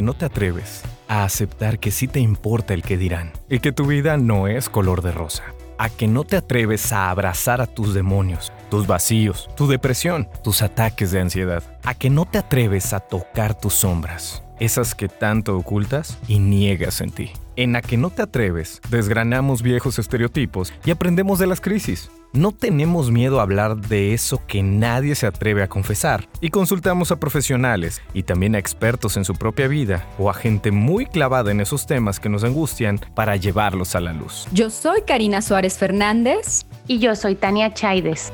que no te atreves a aceptar que sí te importa el que dirán y que tu vida no es color de rosa. A que no te atreves a abrazar a tus demonios, tus vacíos, tu depresión, tus ataques de ansiedad. A que no te atreves a tocar tus sombras, esas que tanto ocultas y niegas en ti. En a que no te atreves, desgranamos viejos estereotipos y aprendemos de las crisis. No tenemos miedo a hablar de eso que nadie se atreve a confesar y consultamos a profesionales y también a expertos en su propia vida o a gente muy clavada en esos temas que nos angustian para llevarlos a la luz. Yo soy Karina Suárez Fernández y yo soy Tania Chaides.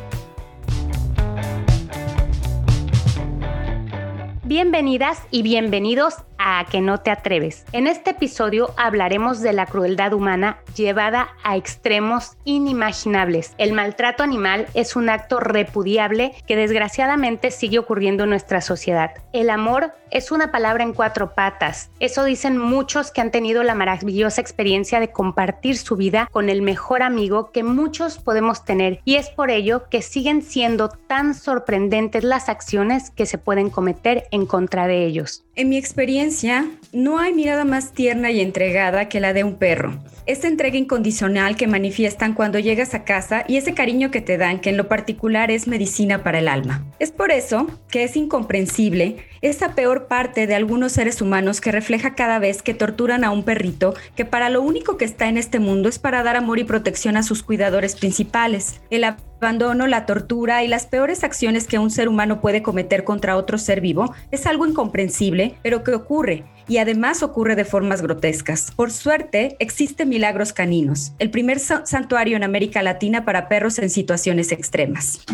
Bienvenidas y bienvenidos a Que no te atreves. En este episodio hablaremos de la crueldad humana llevada a extremos inimaginables. El maltrato animal es un acto repudiable que desgraciadamente sigue ocurriendo en nuestra sociedad. El amor es una palabra en cuatro patas. Eso dicen muchos que han tenido la maravillosa experiencia de compartir su vida con el mejor amigo que muchos podemos tener y es por ello que siguen siendo tan sorprendentes las acciones que se pueden cometer contra de ellos. En mi experiencia, no hay mirada más tierna y entregada que la de un perro. Esa entrega incondicional que manifiestan cuando llegas a casa y ese cariño que te dan, que en lo particular es medicina para el alma. Es por eso que es incomprensible esa peor parte de algunos seres humanos que refleja cada vez que torturan a un perrito que para lo único que está en este mundo es para dar amor y protección a sus cuidadores principales. El abandono, la tortura y las peores acciones que un ser humano puede cometer contra otro ser vivo es algo incomprensible, pero que ocurre y además ocurre de formas grotescas. Por suerte, existen Milagros Caninos, el primer santuario en América Latina para perros en situaciones extremas.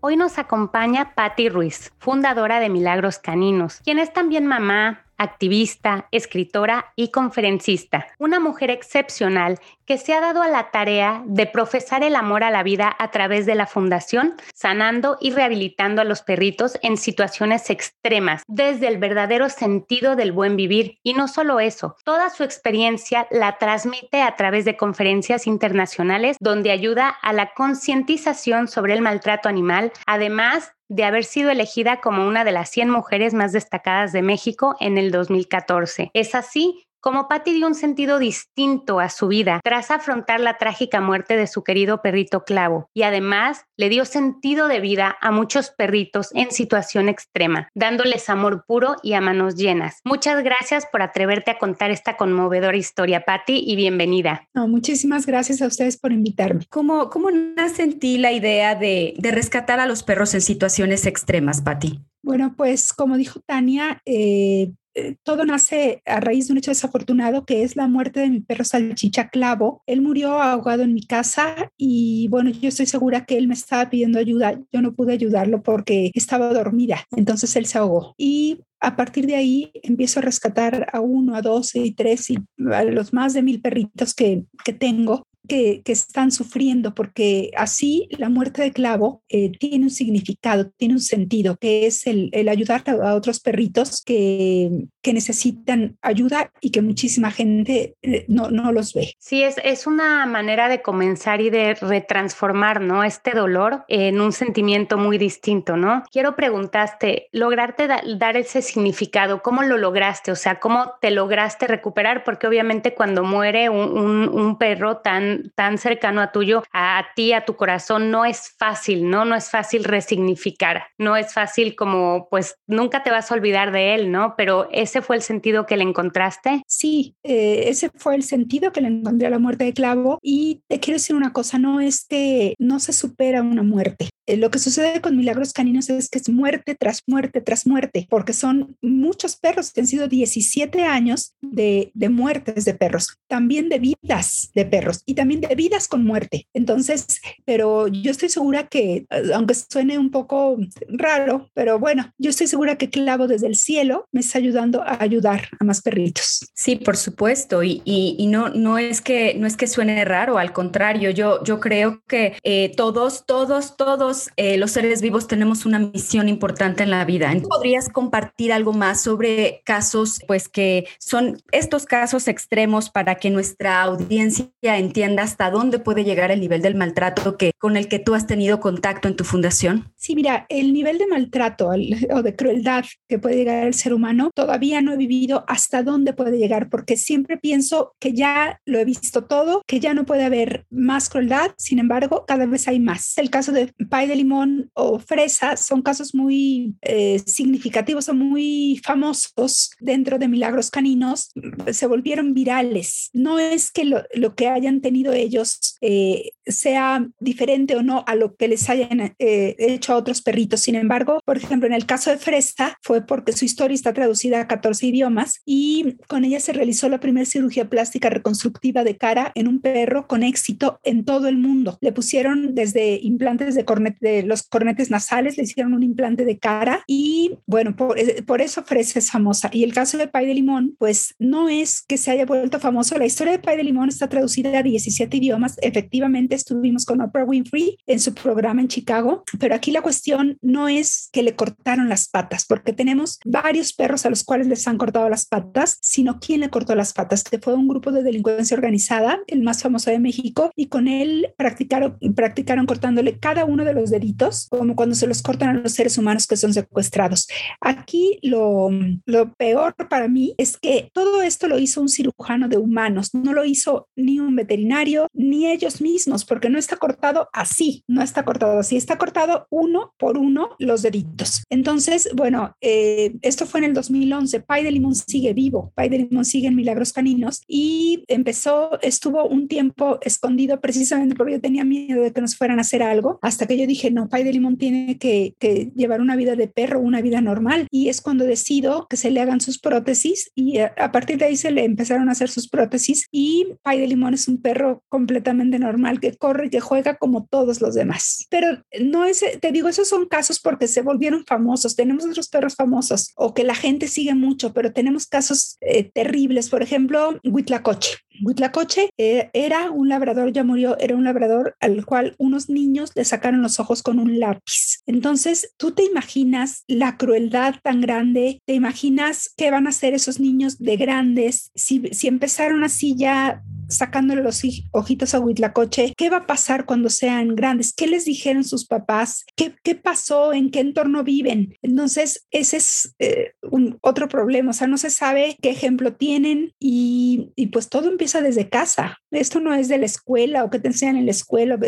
Hoy nos acompaña Patti Ruiz, fundadora de Milagros Caninos, quien es también mamá, activista, escritora y conferencista. Una mujer excepcional que se ha dado a la tarea de profesar el amor a la vida a través de la fundación, sanando y rehabilitando a los perritos en situaciones extremas, desde el verdadero sentido del buen vivir. Y no solo eso, toda su experiencia la transmite a través de conferencias internacionales donde ayuda a la concientización sobre el maltrato animal, además de haber sido elegida como una de las 100 mujeres más destacadas de México en el 2014. Es así como Patty dio un sentido distinto a su vida tras afrontar la trágica muerte de su querido perrito Clavo y además le dio sentido de vida a muchos perritos en situación extrema, dándoles amor puro y a manos llenas. Muchas gracias por atreverte a contar esta conmovedora historia, Patty, y bienvenida. muchísimas gracias a ustedes por invitarme. ¿Cómo, cómo nace en ti la idea de, de rescatar a los perros en situaciones extremas, Patty? Bueno, pues como dijo Tania, eh, eh, todo nace a raíz de un hecho desafortunado que es la muerte de mi perro salchicha Clavo. Él murió ahogado en mi casa y bueno, yo estoy segura que él me estaba pidiendo ayuda. Yo no pude ayudarlo porque estaba dormida. Entonces él se ahogó. Y a partir de ahí empiezo a rescatar a uno, a dos y tres y a los más de mil perritos que, que tengo que, están sufriendo, porque así la muerte de clavo eh, tiene un significado, tiene un sentido, que es el, ayudar a, otros perritos que, que, necesitan ayuda y que muchísima gente eh, no, no los ve. Sí, es, es una manera de comenzar y de retransformar, ¿no? Este dolor en un sentimiento muy distinto, ¿no? Quiero preguntarte, ¿lograrte dar ese significado? ¿Cómo lo lograste? O sea, ¿cómo te lograste recuperar? Porque obviamente cuando muere un, un perro tan tan, cercano a tuyo, a, ti, a tu corazón, no es fácil, ¿no? No es fácil resignificar, no es fácil como, pues nunca te vas a olvidar de él, ¿no? Pero ese fue el sentido que le encontraste. Sí, eh, ese fue el sentido que le encontré a la muerte de Clavo. Y te quiero decir una cosa, no, este, no se supera una muerte. Eh, lo que sucede con Milagros Caninos es que es muerte tras muerte tras muerte, porque son muchos perros que han sido 17 años de, de muertes de perros, también de vidas de perros y también de vidas con muerte. Entonces, pero yo estoy segura que, eh, aunque suene un poco raro, pero bueno, yo estoy segura que Clavo desde el cielo me está ayudando a ayudar a más perritos. Sí, por supuesto. Y, y, no, no, es que, no es que suene raro, al contrario, yo, yo creo que eh, todos, todos, todos, eh, los seres vivos tenemos una misión importante en la vida. ¿Podrías compartir algo más sobre casos, pues que son estos casos extremos para que nuestra audiencia entienda hasta dónde puede llegar el nivel del maltrato que, con el que tú has tenido contacto en tu fundación? Sí, mira, el nivel de maltrato o de crueldad que puede llegar al ser humano, todavía no he vivido hasta dónde puede llegar, porque siempre pienso que ya lo he visto todo, que ya no puede haber más crueldad, sin embargo, cada vez hay más. El caso de de limón o fresa son casos muy eh, significativos o muy famosos dentro de Milagros Caninos, se volvieron virales. No es que lo, que hayan tenido ellos eh, sea diferente o no a lo que les hayan eh, hecho a otros perritos. Sin embargo, por ejemplo, en el caso de Fresa fue porque su historia está traducida a 14 idiomas y con ella se realizó la primera cirugía plástica reconstructiva de cara en un perro con éxito en todo el mundo. Le pusieron desde implantes de, de los cornetes nasales, le hicieron un implante de cara y bueno, por, eh, por eso Fresa es famosa. Y el caso de Pay de Limón, pues no es que se haya vuelto famoso. La historia de Pay de Limón está traducida a 17 idiomas. Efectivamente, estuvimos con Oprah Winfrey en su programa en Chicago, pero aquí la cuestión no es que le cortaron las patas, porque tenemos varios perros a los cuales les han cortado las patas, sino quién le cortó las patas, que fue un grupo de delincuencia organizada, el más famoso de México, y con él practicaron, practicaron cortándole cada uno de los deditos, como cuando se los cortan a los seres humanos que son secuestrados. Aquí lo, lo peor para mí es que todo esto lo hizo un cirujano de humanos, no lo hizo ni un veterinario, ni ellos mismos, porque no está cortado así, no está cortado así, está cortado uno por uno los deditos. Entonces, bueno, eh, esto fue en el 2011. Pai de Limón sigue vivo, Pai de Limón sigue en Milagros Caninos y empezó, estuvo un tiempo escondido precisamente porque yo tenía miedo de que nos fueran a hacer algo, hasta que yo dije, no, Pai de Limón tiene que, que llevar una vida de perro, una vida normal. Y es cuando decido que se le hagan sus prótesis y a, a partir de ahí se le empezaron a hacer sus prótesis y Pai de Limón es un perro completamente normal que corre y que juega como todos los demás. Pero no es, te digo, esos son casos porque se volvieron famosos. Tenemos otros perros famosos o que la gente sigue mucho, pero tenemos casos eh, terribles. Por ejemplo, Huitlacoche. Huitlacoche eh, era un labrador, ya murió, era un labrador al cual unos niños le sacaron los ojos con un lápiz. Entonces, tú te imaginas la crueldad tan grande, te imaginas qué van a hacer esos niños de grandes, si, si empezaron así ya sacándole los ojitos a Huitlacoche, ¿qué va a pasar cuando sean grandes? ¿Qué les dijeron sus papás? ¿Qué, pasó? ¿En qué entorno viven? Entonces, ese es eh, un, otro problema, o sea, no se sabe qué ejemplo tienen y, pues todo empieza desde casa. Esto no es de la escuela o que te enseñan en la escuela,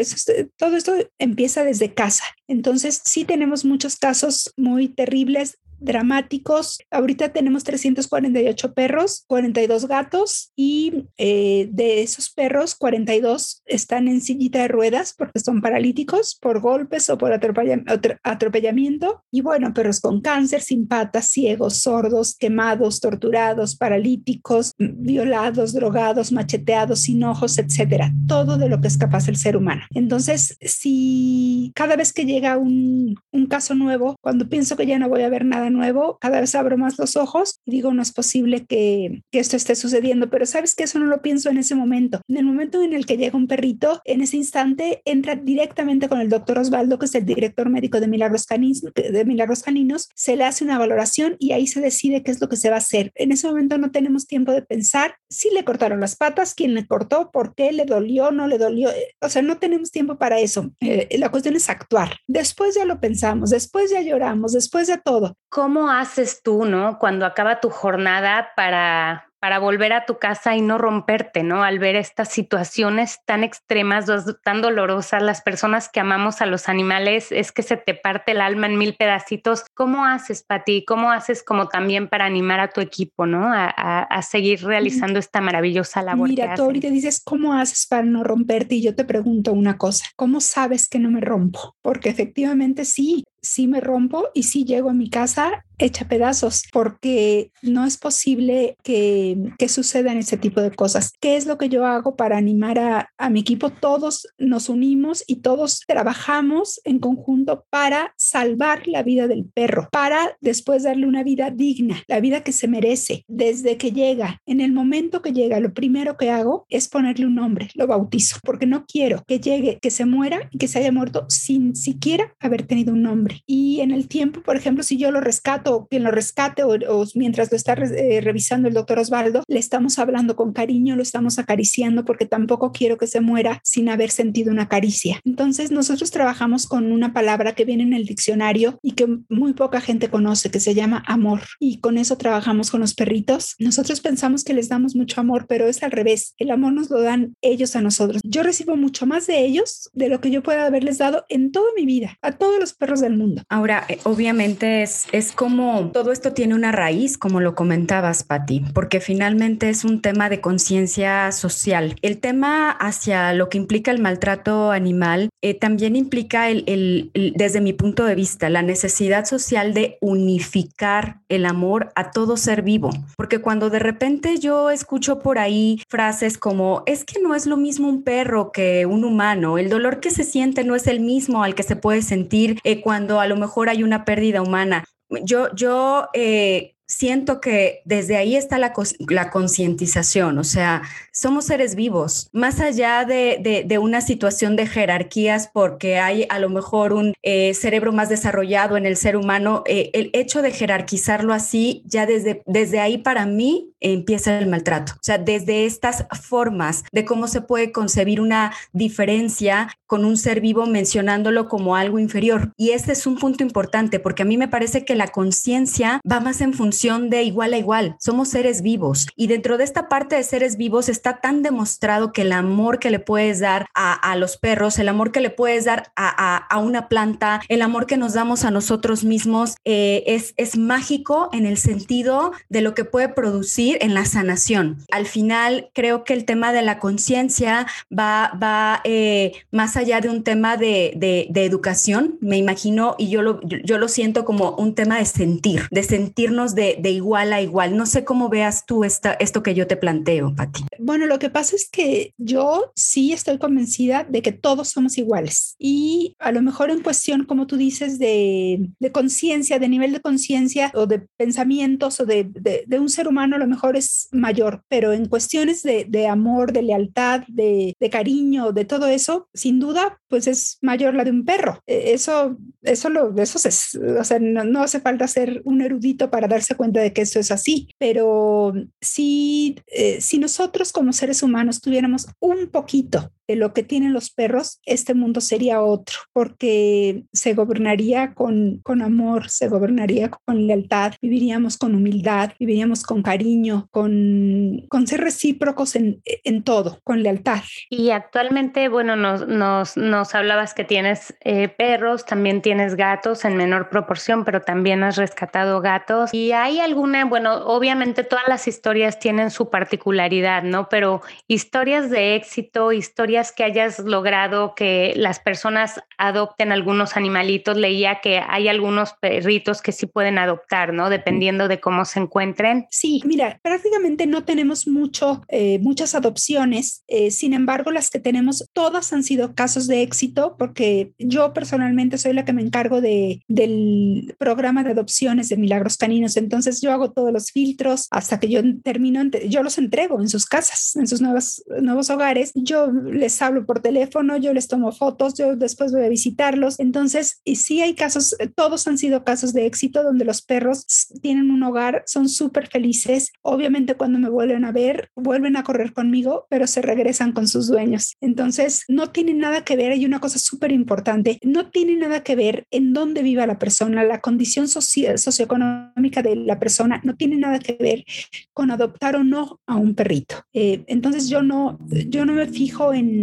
todo esto empieza desde casa. Entonces, sí tenemos muchos casos muy terribles dramáticos. Ahorita tenemos 348 perros, 42 gatos y eh, de esos perros, 42 están en sillita de ruedas porque son paralíticos por golpes o por atropellamiento. Y bueno, perros con cáncer, sin patas, ciegos, sordos, quemados, torturados, paralíticos, violados, drogados, macheteados, sin ojos, etcétera. Todo de lo que es capaz el ser humano. Entonces, si cada vez que llega un, un caso nuevo, cuando pienso que ya no voy a ver nada nuevo, cada vez abro más los ojos y digo, no es posible que, que esto esté sucediendo, pero sabes que eso no lo pienso en ese momento. En el momento en el que llega un perrito, en ese instante entra directamente con el doctor Osvaldo, que es el director médico de Milagros, Caninos, de Milagros Caninos, se le hace una valoración y ahí se decide qué es lo que se va a hacer. En ese momento no tenemos tiempo de pensar si le cortaron las patas, quién le cortó, por qué le dolió, no le dolió. O sea, no tenemos tiempo para eso. Eh, la cuestión es actuar. Después ya lo pensamos, después ya lloramos, después de todo. ¿Cómo haces tú, no? Cuando acaba tu jornada para para volver a tu casa y no romperte, ¿no? Al ver estas situaciones tan extremas, tan dolorosas, las personas que amamos a los animales, es que se te parte el alma en mil pedacitos. ¿Cómo haces, Pati? ¿Cómo haces como también para animar a tu equipo, ¿no? A, a, seguir realizando esta maravillosa labor. Mira, tú ahorita dices, ¿cómo haces para no romperte? Y yo te pregunto una cosa, ¿cómo sabes que no me rompo? Porque efectivamente sí, sí me rompo y sí llego a mi casa hecha pedazos porque no es posible que, que, sucedan ese tipo de cosas. ¿Qué es lo que yo hago para animar a, a, mi equipo? Todos nos unimos y todos trabajamos en conjunto para salvar la vida del perro, para después darle una vida digna, la vida que se merece desde que llega. En el momento que llega, lo primero que hago es ponerle un nombre, lo bautizo, porque no quiero que llegue, que se muera y que se haya muerto sin siquiera haber tenido un nombre. Y en el tiempo, por ejemplo, si yo lo rescato, quien lo rescate o, mientras lo está eh, revisando el doctor Osvaldo, le estamos hablando con cariño, lo estamos acariciando porque tampoco quiero que se muera sin haber sentido una caricia. Entonces nosotros trabajamos con una palabra que viene en el diccionario y que muy poca gente conoce, que se llama amor. Y con eso trabajamos con los perritos. Nosotros pensamos que les damos mucho amor, pero es al revés. El amor nos lo dan ellos a nosotros. Yo recibo mucho más de ellos de lo que yo pueda haberles dado en toda mi vida, a todos los perros del mundo. Ahora, eh, obviamente es, es como todo esto tiene una raíz, como lo comentabas, Patti, porque finalmente es un tema de conciencia social. El tema hacia lo que implica el maltrato animal eh, también implica el, desde mi punto de vista, la necesidad social de unificar el amor a todo ser vivo. Porque cuando de repente yo escucho por ahí frases como, es que no es lo mismo un perro que un humano, el dolor que se siente no es el mismo al que se puede sentir eh, cuando a lo mejor hay una pérdida humana. Yo, yo eh, siento que desde ahí está la, la concientización, o sea, somos seres vivos, más allá de, de, una situación de jerarquías porque hay a lo mejor un eh, cerebro más desarrollado en el ser humano, eh, el hecho de jerarquizarlo así, ya desde, desde ahí para mí empieza el maltrato, o sea, desde estas formas de cómo se puede concebir una diferencia con un ser vivo mencionándolo como algo inferior. Y este es un punto importante porque a mí me parece que la conciencia va más en función de igual a igual. Somos seres vivos y dentro de esta parte de seres vivos está tan demostrado que el amor que le puedes dar a, los perros, el amor que le puedes dar a, una planta, el amor que nos damos a nosotros mismos eh, es, es mágico en el sentido de lo que puede producir en la sanación. Al final creo que el tema de la conciencia va, va eh, más allá de un tema de, de, educación, me imagino, y yo lo, yo lo siento como un tema de sentir, de sentirnos de, de, igual a igual. No sé cómo veas tú esta, esto que yo te planteo, Pati. Bueno, lo que pasa es que yo sí estoy convencida de que todos somos iguales y a lo mejor en cuestión, como tú dices, de, de conciencia, de nivel de conciencia o de pensamientos o de, de, un ser humano, a lo mejor es mayor, pero en cuestiones de, amor, de lealtad, de, cariño, de todo eso, sin duda, pues es mayor la de un perro. E, eso, eso, lo, eso es, o sea, no, no hace falta ser un erudito para darse cuenta de que esto es así, pero si, eh, si nosotros como seres humanos tuviéramos un poquito de lo que tienen los perros, este mundo sería otro, porque se gobernaría con, con amor, se gobernaría con lealtad, viviríamos con humildad, viviríamos con cariño, con, con ser recíprocos en, en todo, con lealtad. Y actualmente, bueno, nos, nos, nos hablabas que tienes eh, perros, también tienes gatos en menor proporción, pero también has rescatado gatos. ¿Y hay alguna, bueno, obviamente todas las historias tienen su particularidad, ¿no? Pero historias de éxito, historias que hayas logrado que las personas adopten algunos animalitos. Leía que hay algunos perritos que sí pueden adoptar, ¿no? Dependiendo de cómo se encuentren. Sí, mira, prácticamente no tenemos mucho, eh, muchas adopciones. Eh, sin embargo, las que tenemos, todas han sido casos de éxito porque yo personalmente soy la que me encargo de, del programa de adopciones de Milagros Caninos. Entonces yo hago todos los filtros hasta que yo termino, yo los entrego en sus casas, en sus nuevos, nuevos hogares. Yo les hablo por teléfono, yo les tomo fotos, yo después voy a visitarlos. Entonces, y sí hay casos, eh, todos han sido casos de éxito donde los perros tienen un hogar, son súper felices. Obviamente cuando me vuelven a ver, vuelven a correr conmigo, pero se regresan con sus dueños. Entonces, no tiene nada que ver, hay una cosa súper importante, no tiene nada que ver en dónde viva la persona, la condición socioeconómica de la persona, no tiene nada que ver con adoptar o no a un perrito. Eh, entonces, yo no, yo no me fijo en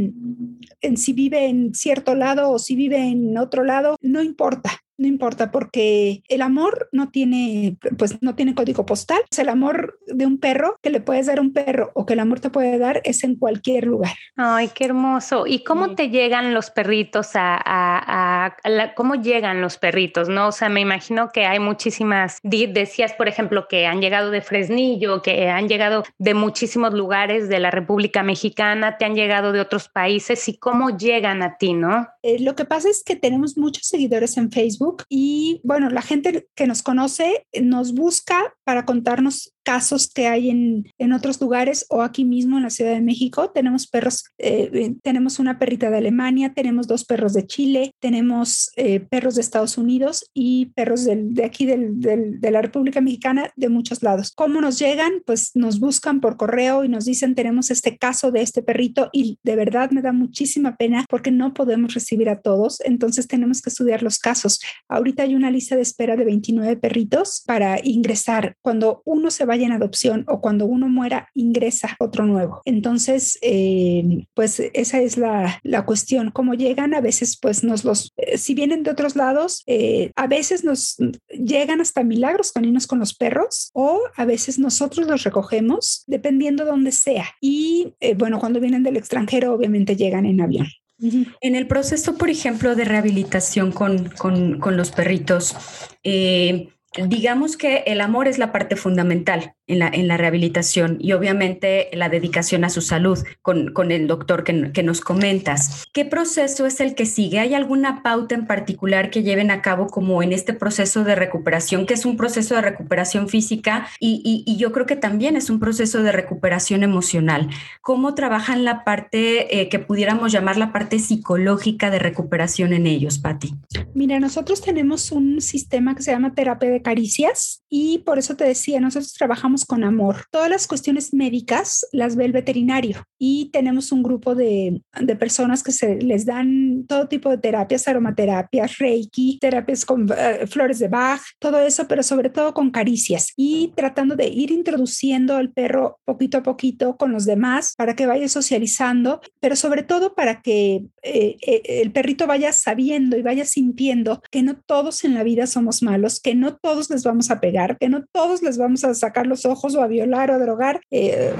en, si vive en cierto lado o si vive en otro lado, no importa no importa porque el amor no tiene, pues no tiene código postal. el amor de un perro que le puedes dar a un perro o que el amor te puede dar es en cualquier lugar. Ay, qué hermoso. ¿Y cómo te llegan los perritos a, cómo llegan los perritos? No, o sea, me imagino que hay muchísimas, decías, por ejemplo, que han llegado de Fresnillo, que han llegado de muchísimos lugares de la República Mexicana, te han llegado de otros países y cómo llegan a ti, ¿no? Eh, lo que pasa es que tenemos muchos seguidores en Facebook y bueno, la gente que nos conoce nos busca para contarnos casos que hay en, en, otros lugares o aquí mismo en la Ciudad de México. Tenemos perros, eh, eh, tenemos una perrita de Alemania, tenemos dos perros de Chile, tenemos eh, perros de Estados Unidos y perros del, de aquí del, del, de la República Mexicana de muchos lados. ¿Cómo nos llegan? Pues nos buscan por correo y nos dicen tenemos este caso de este perrito y de verdad me da muchísima pena porque no podemos recibir a todos, entonces tenemos que estudiar los casos. Ahorita hay una lista de espera de 29 perritos para ingresar. Cuando uno se va en adopción o cuando uno muera, ingresa otro nuevo. Entonces, eh, pues esa es la, la, cuestión. ¿Cómo llegan? A veces, pues nos los, eh, si vienen de otros lados, eh, a veces nos llegan hasta milagros caninos con los perros o a veces nosotros los recogemos, dependiendo dónde sea. Y bueno, cuando vienen del extranjero, obviamente llegan en avión. En el proceso, por ejemplo, de rehabilitación con, con, con los perritos, eh, digamos que el amor es la parte fundamental en la, en la rehabilitación y obviamente la dedicación a su salud con, con el doctor que, que, nos comentas. ¿Qué proceso es el que sigue? ¿Hay alguna pauta en particular que lleven a cabo como en este proceso de recuperación, que es un proceso de recuperación física y, y, yo creo que también es un proceso de recuperación emocional? ¿Cómo trabajan la parte eh, que pudiéramos llamar la parte psicológica de recuperación en ellos, Patti? Mira, nosotros tenemos un sistema que se llama terapia caricias y por eso te decía, nosotros trabajamos con amor. Todas las cuestiones médicas las ve el veterinario y tenemos un grupo de, de personas que se les dan todo tipo de terapias, aromaterapias, reiki, terapias con uh, flores de Bach, todo eso, pero sobre todo con caricias y tratando de ir introduciendo al perro poquito a poquito con los demás para que vaya socializando, pero sobre todo para que eh, eh, el perrito vaya sabiendo y vaya sintiendo que no todos en la vida somos malos, que no todos les vamos a pegar, que no todos les vamos a sacar los ojos o a violar o a drogar. Eh,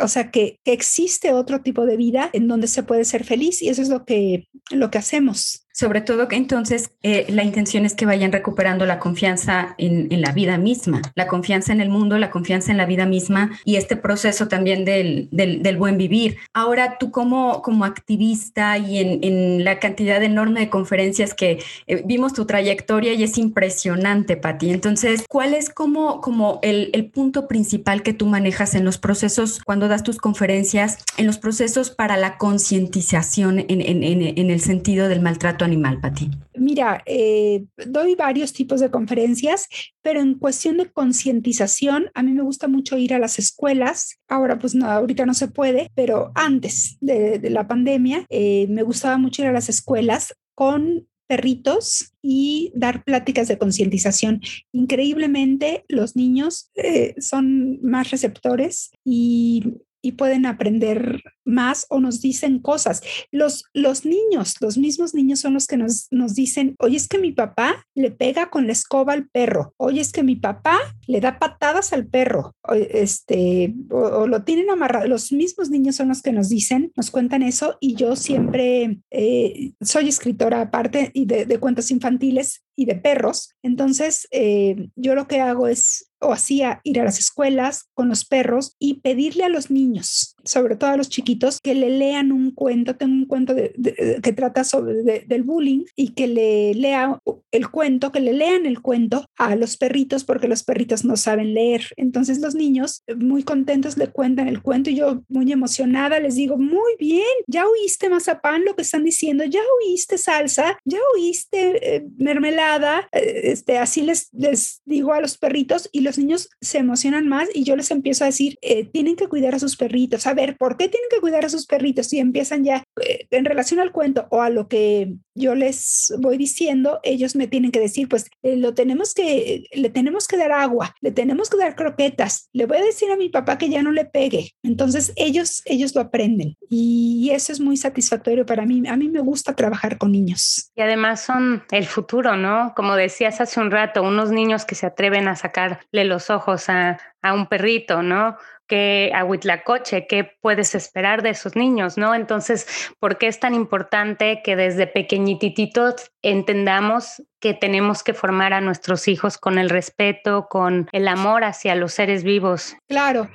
o sea, que, que, existe otro tipo de vida en donde se puede ser feliz y eso es lo que, lo que hacemos. Sobre todo que entonces eh, la intención es que vayan recuperando la confianza en, en, la vida misma, la confianza en el mundo, la confianza en la vida misma y este proceso también del, del, buen vivir. Ahora tú como, como activista y en, en, la cantidad enorme de conferencias que eh, vimos tu trayectoria y es impresionante, Patti. Entonces, ¿cuál es como, como el, el punto principal que tú manejas en los procesos cuando das tus conferencias, en los procesos para la concientización en, en, en el sentido del maltrato animal, Pati? Mira, eh, doy varios tipos de conferencias, pero en cuestión de concientización, a mí me gusta mucho ir a las escuelas. Ahora, pues no, ahorita no se puede, pero antes de, de la pandemia, eh, me gustaba mucho ir a las escuelas con perritos y dar pláticas de concientización. Increíblemente, los niños eh, son más receptores y y pueden aprender más o nos dicen cosas. Los, los niños, los mismos niños son los que nos, nos dicen, oye, es que mi papá le pega con la escoba al perro, oye, es que mi papá le da patadas al perro, o, este, o, lo tienen amarrado. Los mismos niños son los que nos dicen, nos cuentan eso y yo siempre eh, soy escritora aparte y de, de cuentos infantiles y de perros. Entonces, eh, yo lo que hago es o hacía ir a las escuelas con los perros y pedirle a los niños, sobre todo a los chiquitos, que le lean un cuento. Tengo un cuento que trata sobre de, del bullying y que le lea el cuento, que le lean el cuento a los perritos porque los perritos no saben leer. Entonces los niños muy contentos le cuentan el cuento y yo muy emocionada les digo, muy bien, ya oíste mazapán lo que están diciendo, ya oíste salsa, ya oíste eh, mermelada, eh, este, así les, les digo a los perritos y los niños se emocionan más y yo les empiezo a decir, eh, tienen que cuidar a sus perritos. A ver, ¿por qué tienen que cuidar a sus perritos? Y empiezan ya eh, en relación al cuento o a lo que yo les voy diciendo, ellos me tienen que decir, pues eh, lo tenemos que, le tenemos que dar agua, le tenemos que dar croquetas, le voy a decir a mi papá que ya no le pegue. Entonces ellos, ellos lo aprenden y eso es muy satisfactorio para mí. A mí me gusta trabajar con niños. Y además son el futuro, ¿no? Como decías hace un rato, unos niños que se atreven a sacarle los ojos a, a un perrito, ¿no? que a Huitlacoche, qué puedes esperar de esos niños, ¿no? Entonces, ¿por qué es tan importante que desde pequeñititos entendamos que tenemos que formar a nuestros hijos con el respeto, con el amor hacia los seres vivos? Claro,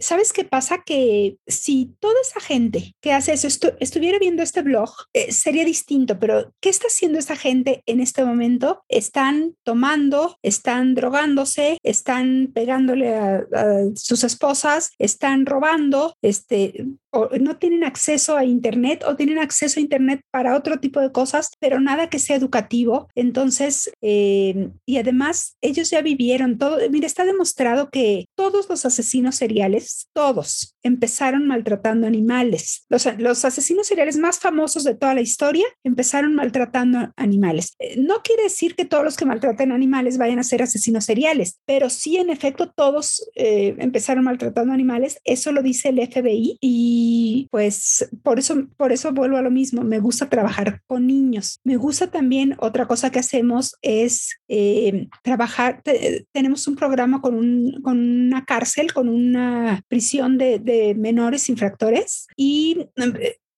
¿sabes qué pasa? Que si toda esa gente que hace eso estuviera viendo este blog, eh, sería distinto, pero ¿qué está haciendo esa gente en este momento? Están tomando, están drogándose, están pegándole a, sus esposas, están robando, este, o no tienen acceso a Internet o tienen acceso a Internet para otro tipo de cosas, pero nada que sea educativo. Entonces, eh, y además ellos ya vivieron todo, mira, está demostrado que todos los asesinos seriales, todos, empezaron maltratando animales. Los, los asesinos seriales más famosos de toda la historia empezaron maltratando animales. Eh, no quiere decir que todos los que maltraten animales vayan a ser asesinos seriales, pero sí, en efecto, todos eh, empezaron maltratando animales. Eso lo dice el FBI y pues por eso, por eso vuelvo a lo mismo. Me gusta trabajar con niños. Me gusta también otra cosa que hacemos es eh, trabajar. tenemos un programa con, un, con una cárcel, con una prisión de, de menores infractores y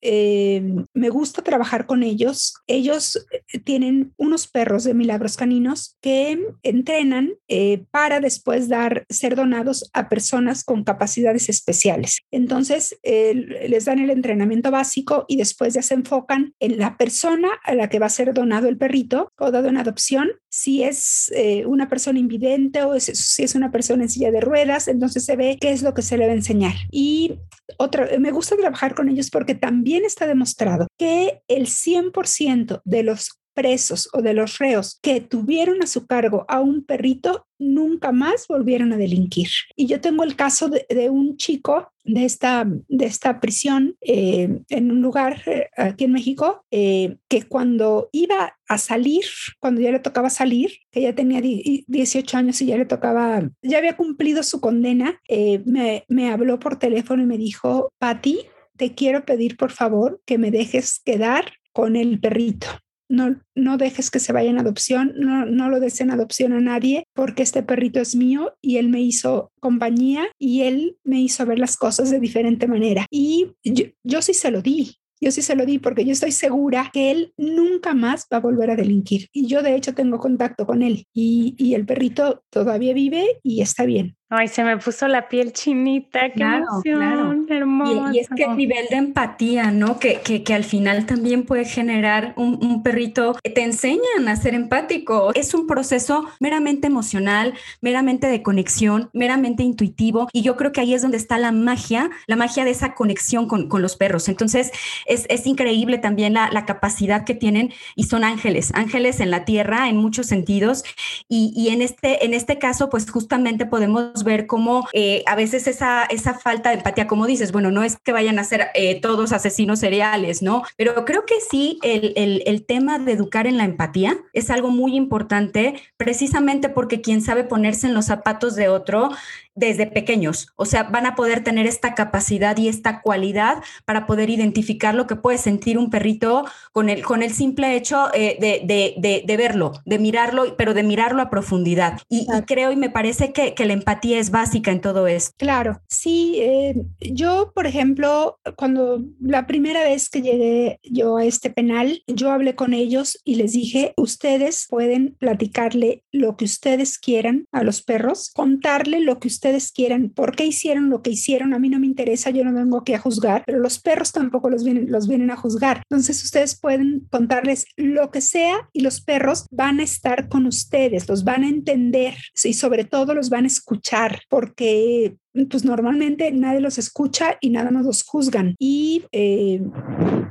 eh, me gusta trabajar con ellos. Ellos eh, tienen unos perros de milagros caninos que entrenan eh, para después dar, ser donados a personas con capacidades especiales. Entonces, les dan el entrenamiento básico y después ya se enfocan en la persona a la que va a ser donado el perrito o dado en adopción. Si es una persona invidente o si es una persona en silla de ruedas, entonces se ve qué es lo que se le va a enseñar. Y otra, me gusta trabajar con ellos porque también está demostrado que el 100% de los presos o de los reos que tuvieron a su cargo a un perrito nunca más volvieron a delinquir. Y yo tengo el caso de, un chico de esta, de esta prisión eh, en un lugar eh, aquí en México, eh, que cuando iba a salir, cuando ya le tocaba salir, que ya tenía 18 años y ya le tocaba, ya había cumplido su condena, me, me habló por teléfono y me dijo, Patti, te quiero pedir por favor que me dejes quedar con el perrito no, no dejes que se vaya en adopción, no, no lo des en adopción a nadie, porque este perrito es mío y él me hizo compañía y él me hizo ver las cosas de diferente manera. Y yo, yo sí se lo di, yo sí se lo di porque yo estoy segura que él nunca más va a volver a delinquir. Y yo de hecho tengo contacto con él y, y el perrito todavía vive y está bien. Ay, se me puso la piel chinita, qué emoción, hermoso. Y, es que el nivel de empatía, ¿no? Que, que, que al final también puede generar un, un, perrito, te enseñan a ser empático. Es un proceso meramente emocional, meramente de conexión, meramente intuitivo. Y yo creo que ahí es donde está la magia, la magia de esa conexión con, con los perros. Entonces, es, es increíble también la, la, capacidad que tienen y son ángeles, ángeles en la tierra en muchos sentidos. Y, y en, este, en este caso, pues justamente podemos ver cómo eh, a veces esa, esa falta de empatía, como dices, bueno, no es que vayan a ser eh, todos asesinos seriales, ¿no? Pero creo que sí, el, el, el tema de educar en la empatía es algo muy importante, precisamente porque quien sabe ponerse en los zapatos de otro desde pequeños. O sea, van a poder tener esta capacidad y esta cualidad para poder identificar lo que puede sentir un perrito con el, con el simple hecho eh, de, de, de, verlo, de mirarlo, pero de mirarlo a profundidad. Y, creo y me parece que, que, la empatía es básica en todo esto. Claro, sí. Eh, yo, por ejemplo, cuando la primera vez que llegué yo a este penal, yo hablé con ellos y les dije, ustedes pueden platicarle lo que ustedes quieran a los perros, contarle lo que ustedes ustedes quieran, por qué hicieron lo que hicieron, a mí no me interesa, yo no vengo aquí a juzgar, pero los perros tampoco los vienen, los vienen a juzgar. Entonces ustedes pueden contarles lo que sea y los perros van a estar con ustedes, los van a entender y sobre todo los van a escuchar porque pues normalmente nadie los escucha y nada más los juzgan. Y eh,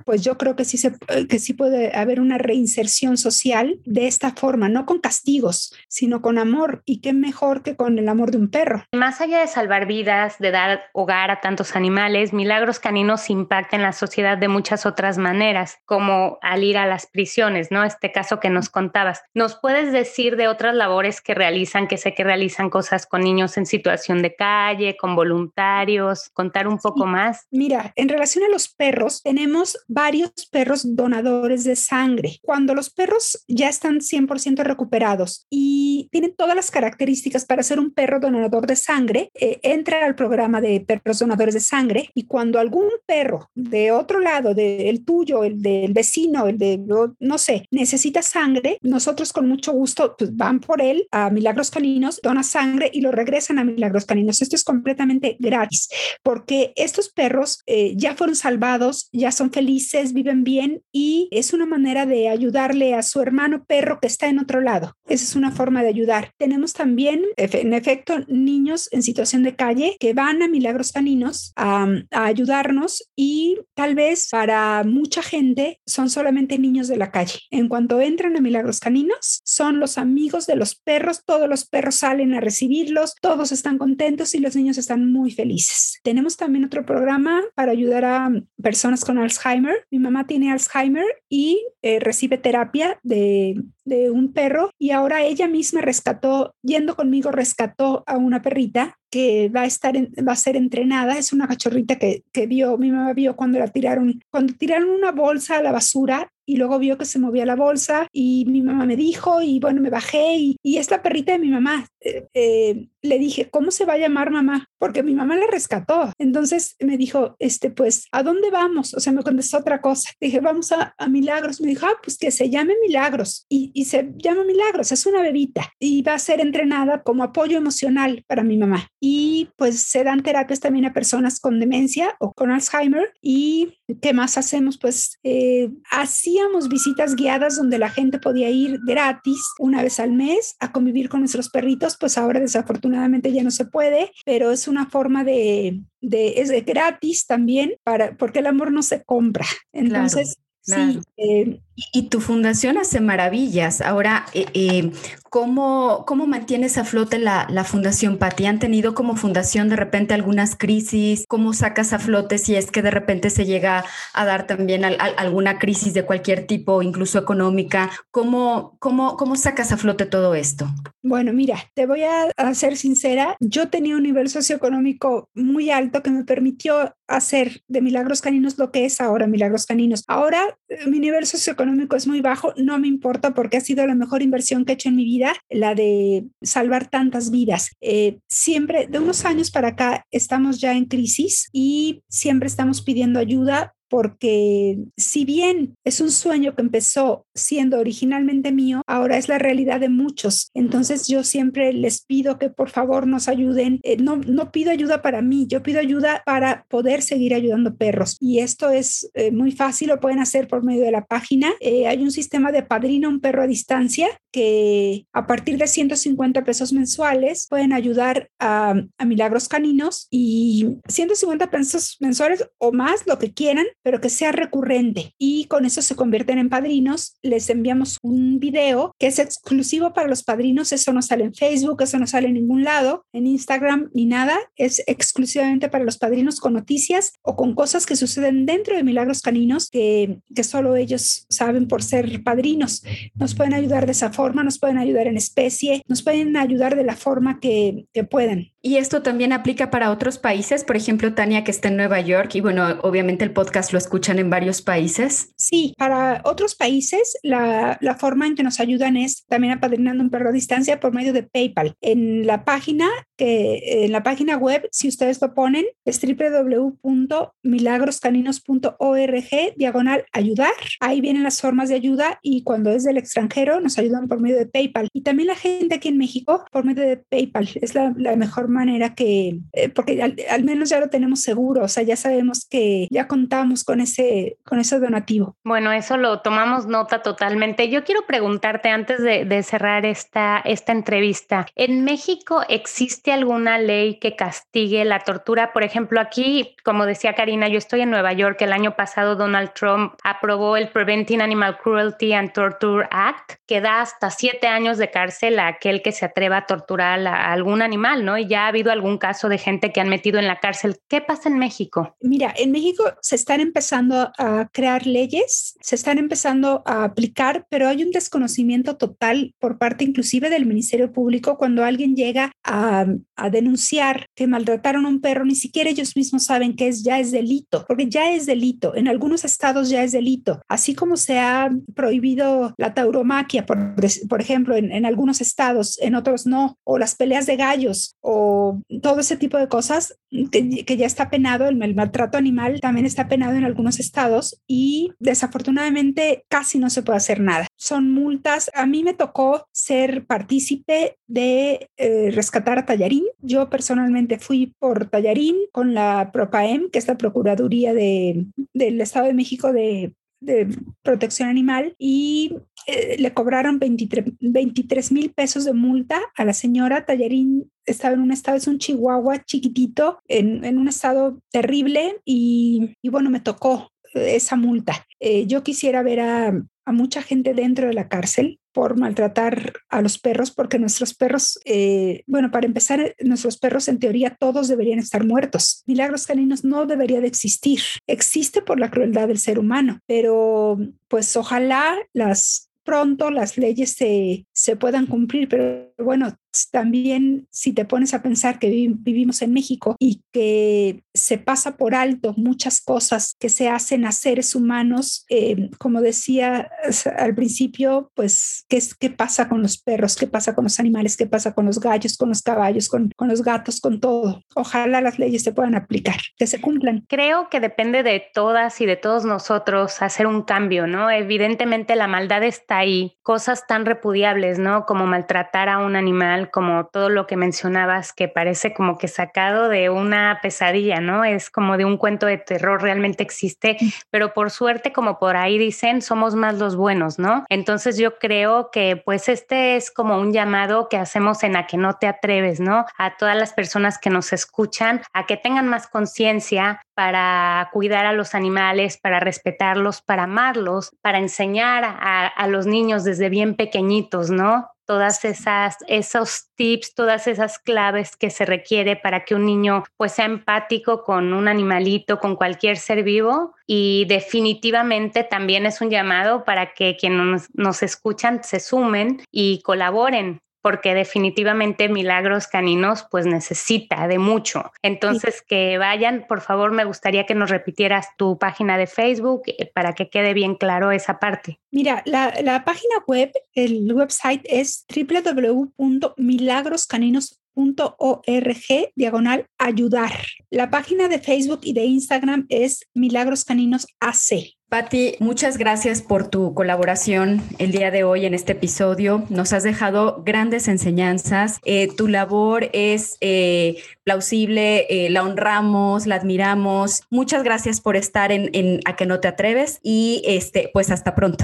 pues yo creo que sí, se, que sí puede haber una reinserción social de esta forma, no con castigos, sino con amor. Y qué mejor que con el amor de un perro. Más allá de salvar vidas, de dar hogar a tantos animales, Milagros Caninos impacta en la sociedad de muchas otras maneras, como al ir a las prisiones, ¿no? Este caso que nos contabas. ¿Nos puedes decir de otras labores que realizan, que sé que realizan cosas con niños en situación de calle? Con voluntarios? Contar un poco más. Mira, en relación a los perros, tenemos varios perros donadores de sangre. Cuando los perros ya están 100% recuperados y tienen todas las características para ser un perro donador de sangre, eh, entra al programa de perros donadores de sangre y cuando algún perro de otro lado, del tuyo, el del vecino, el de, no sé, necesita sangre, nosotros con mucho gusto pues, van por él a Milagros Caninos, dona sangre y lo regresan a Milagros Caninos. Esto es con completamente gratis, porque estos perros eh, ya fueron salvados, ya son felices, viven bien y es una manera de ayudarle a su hermano perro que está en otro lado. Esa es una forma de ayudar. Tenemos también, en efecto, niños en situación de calle que van a Milagros Caninos a, a ayudarnos y tal vez para mucha gente son solamente niños de la calle. En cuanto entran a Milagros Caninos, son los amigos de los perros, todos los perros salen a recibirlos, todos están contentos y los niños están muy felices. Tenemos también otro programa para ayudar a personas con Alzheimer. Mi mamá tiene Alzheimer y eh, recibe terapia de de un perro y ahora ella misma rescató, yendo conmigo, rescató a una perrita que va a estar, va a ser entrenada. Es una cachorrita que, que vio, mi mamá vio cuando la tiraron, cuando tiraron una bolsa a la basura y luego vio que se movía la bolsa y mi mamá me dijo y bueno, me bajé y, y es la perrita de mi mamá. Eh, eh, le dije, ¿cómo se va a llamar mamá? Porque mi mamá la rescató. Entonces me dijo, este, pues, ¿a dónde vamos? O sea, me contestó otra cosa. Dije, vamos a, Milagros. Me dijo, ah, pues que se llame Milagros. Y, y se llama Milagros, es una bebita y va a ser entrenada como apoyo emocional para mi mamá. Y pues se dan terapias también a personas con demencia o con Alzheimer. ¿Y qué más hacemos? Pues eh, hacíamos visitas guiadas donde la gente podía ir gratis una vez al mes a convivir con nuestros perritos, pues ahora desafortunadamente ya no se puede, pero es una forma de, de es de gratis también para porque el amor no se compra. Entonces, Sí, eh, y tu fundación hace maravillas. Ahora, eh, eh, ¿cómo, ¿cómo mantienes a flote la, la fundación, Pati? ¿Han tenido como fundación de repente algunas crisis? ¿Cómo sacas a flote si es que de repente se llega a dar también alguna crisis de cualquier tipo, incluso económica? ¿Cómo, cómo, ¿Cómo sacas a flote todo esto? Bueno, mira, te voy a, a ser sincera. Yo tenía un nivel socioeconómico muy alto que me permitió hacer de Milagros Caninos lo que es ahora Milagros Caninos. Ahora mi nivel socioeconómico es muy bajo, no me importa porque ha sido la mejor inversión que he hecho en mi vida, la de salvar tantas vidas. Eh, siempre, de unos años para acá, estamos ya en crisis y siempre estamos pidiendo ayuda porque si bien es un sueño que empezó siendo originalmente mío, ahora es la realidad de muchos. Entonces yo siempre les pido que por favor nos ayuden. Eh, no, no pido ayuda para mí, yo pido ayuda para poder seguir ayudando perros. Y esto es eh, muy fácil, lo pueden hacer por medio de la página. Eh, hay un sistema de padrino un perro a distancia que a partir de 150 pesos mensuales pueden ayudar a, a Milagros Caninos y 150 pesos mensuales o más, lo que quieran, pero que sea recurrente. Y con eso se convierten en padrinos. Les enviamos un video que es exclusivo para los padrinos. Eso no sale en Facebook, eso no sale en ningún lado, en Instagram ni nada. Es exclusivamente para los padrinos con noticias o con cosas que suceden dentro de Milagros Caninos que, que solo ellos saben por ser padrinos. Nos pueden ayudar de esa forma, nos pueden ayudar en especie, nos pueden ayudar de la forma que, que puedan. Y esto también aplica para otros países, por ejemplo, Tania, que está en Nueva York y bueno, obviamente el podcast lo escuchan en varios países. Sí, para otros países la, la forma en que nos ayudan es también apadrinando un perro a distancia por medio de PayPal. En la página que en la página web, si ustedes lo ponen, es www.milagroscaninos.org diagonal ayudar. Ahí vienen las formas de ayuda y cuando es del extranjero nos ayudan por medio de PayPal. Y también la gente aquí en México por medio de PayPal. Es la, la mejor manera que, eh, porque al, menos ya lo tenemos seguro, o sea, ya sabemos que ya contamos con ese, con ese donativo. Bueno, eso lo tomamos nota totalmente. Yo quiero preguntarte antes de, de cerrar esta, esta entrevista, ¿en México existe alguna ley que castigue la tortura? Por ejemplo, aquí, como decía Karina, yo estoy en Nueva York, el año pasado Donald Trump aprobó el Preventing Animal Cruelty and Torture Act, que da hasta siete años de cárcel a aquel que se atreva a torturar a algún animal, ¿no? Y ya ha habido algún caso de gente que han metido en la cárcel. ¿Qué pasa en México? Mira, en México se están empezando a crear leyes, se están empezando a aplicar, pero hay un desconocimiento total por parte inclusive del Ministerio Público cuando alguien llega a, a denunciar que maltrataron a un perro, ni siquiera ellos mismos saben que es, ya es delito, porque ya es delito. En algunos estados ya es delito, así como se ha prohibido la tauromaquia, por, ejemplo, en, en algunos estados, en otros no, o las peleas de gallos, o todo ese tipo de cosas que, que ya está penado, el, el, maltrato animal también está penado en algunos estados y desafortunadamente casi no se puede hacer nada. Son multas. A mí me tocó ser partícipe de eh, rescatar a Yo personalmente fui por tallarín con la PROPAEM, que es la Procuraduría de, del Estado de México de protección animal y eh, le cobraron 23 mil pesos de multa a la señora. Tallarín estaba en un estado, es un chihuahua chiquitito, en, en un estado terrible y, y, bueno, me tocó esa multa. Eh, yo quisiera ver a, mucha gente dentro de la cárcel por maltratar a los perros, porque nuestros perros, eh, bueno, para empezar, nuestros perros en teoría todos deberían estar muertos. Milagros caninos no debería de existir. Existe por la crueldad del ser humano, pero pues ojalá las pronto las leyes se, se puedan cumplir, pero bueno, también si te pones a pensar que vivimos en México y que se pasa por alto muchas cosas que se hacen a seres humanos, eh, como decía al principio, pues, ¿qué, ¿qué pasa con los perros? ¿Qué pasa con los animales? ¿Qué pasa con los gallos, con los caballos, con, con los gatos, con todo? Ojalá las leyes se puedan aplicar, que se cumplan. Creo que depende de todas y de todos nosotros hacer un cambio, ¿no? Evidentemente la maldad está ahí, cosas tan repudiables, ¿no? Como maltratar a un animal como todo lo que mencionabas, que parece como que sacado de una pesadilla, ¿no? Es como de un cuento de terror, realmente existe, pero por suerte, como por ahí dicen, somos más los buenos, ¿no? Entonces yo creo que pues este es como un llamado que hacemos en a que no te atreves, ¿no? A todas las personas que nos escuchan, a que tengan más conciencia para cuidar a los animales, para respetarlos, para amarlos, para enseñar a, a los niños desde bien pequeñitos, ¿no? Todas esas esos tips, todas esas claves que se requiere para que un niño pues sea empático con un animalito, con cualquier ser vivo. Y definitivamente también es un llamado para que quienes nos escuchan se sumen y colaboren porque definitivamente Milagros Caninos pues necesita de mucho. Entonces que vayan, por favor, me gustaría que nos repitieras tu página de Facebook eh, para que quede bien claro esa parte. Mira, la, la página web, el website es www.milagroscaninos.org diagonal ayudar. La página de Facebook y de Instagram es Milagros Caninos AC. Patti, muchas gracias por tu colaboración el día de hoy en este episodio. Nos has dejado grandes enseñanzas. Eh, tu labor es eh, plausible, eh, la honramos, la admiramos. Muchas gracias por estar en, en, A que no te atreves y este, pues hasta pronto.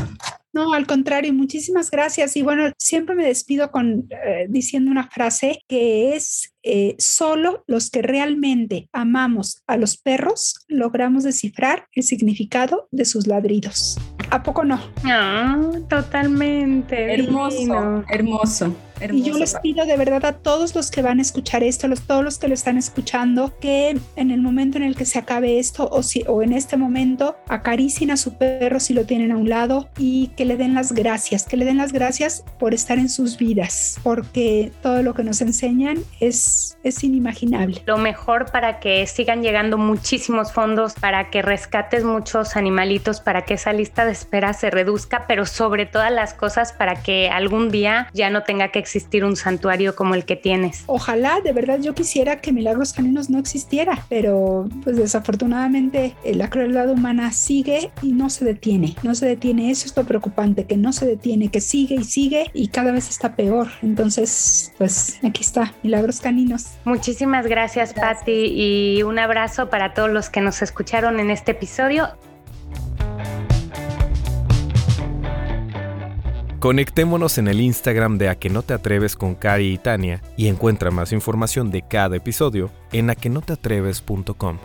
No, al contrario, muchísimas gracias. Y bueno, siempre me despido con eh, diciendo una frase que es eh, solo los que realmente amamos a los perros logramos descifrar el significado de sus ladridos. ¿A poco no? Ah, totalmente. Hermoso, hermoso. y yo les pido de verdad a todos los que van a escuchar esto, los, todos los que lo están escuchando, que en el momento en el que se acabe esto o, si, o en este momento acaricien a su perro si lo tienen a un lado y que le den las gracias, que le den las gracias por estar en sus vidas, porque todo lo que nos enseñan es, es inimaginable. Lo mejor para que sigan llegando muchísimos fondos, para que rescates muchos animalitos, para que esa lista de espera se reduzca, pero sobre todas las cosas para que algún día ya no tenga que existir un santuario como el que tienes. Ojalá, de verdad yo quisiera que Milagros Caninos no existiera, pero pues desafortunadamente la crueldad humana sigue y no se detiene, no se detiene, eso es lo preocupante, que no se detiene, que sigue y sigue y cada vez está peor. Entonces, pues aquí está, Milagros Caninos. Muchísimas gracias, gracias. Patti, y un abrazo para todos los que nos escucharon en este episodio. Conectémonos en el Instagram de A que no te atreves con Cari y Tania y encuentra más información de cada episodio en aquenoteatreves.com.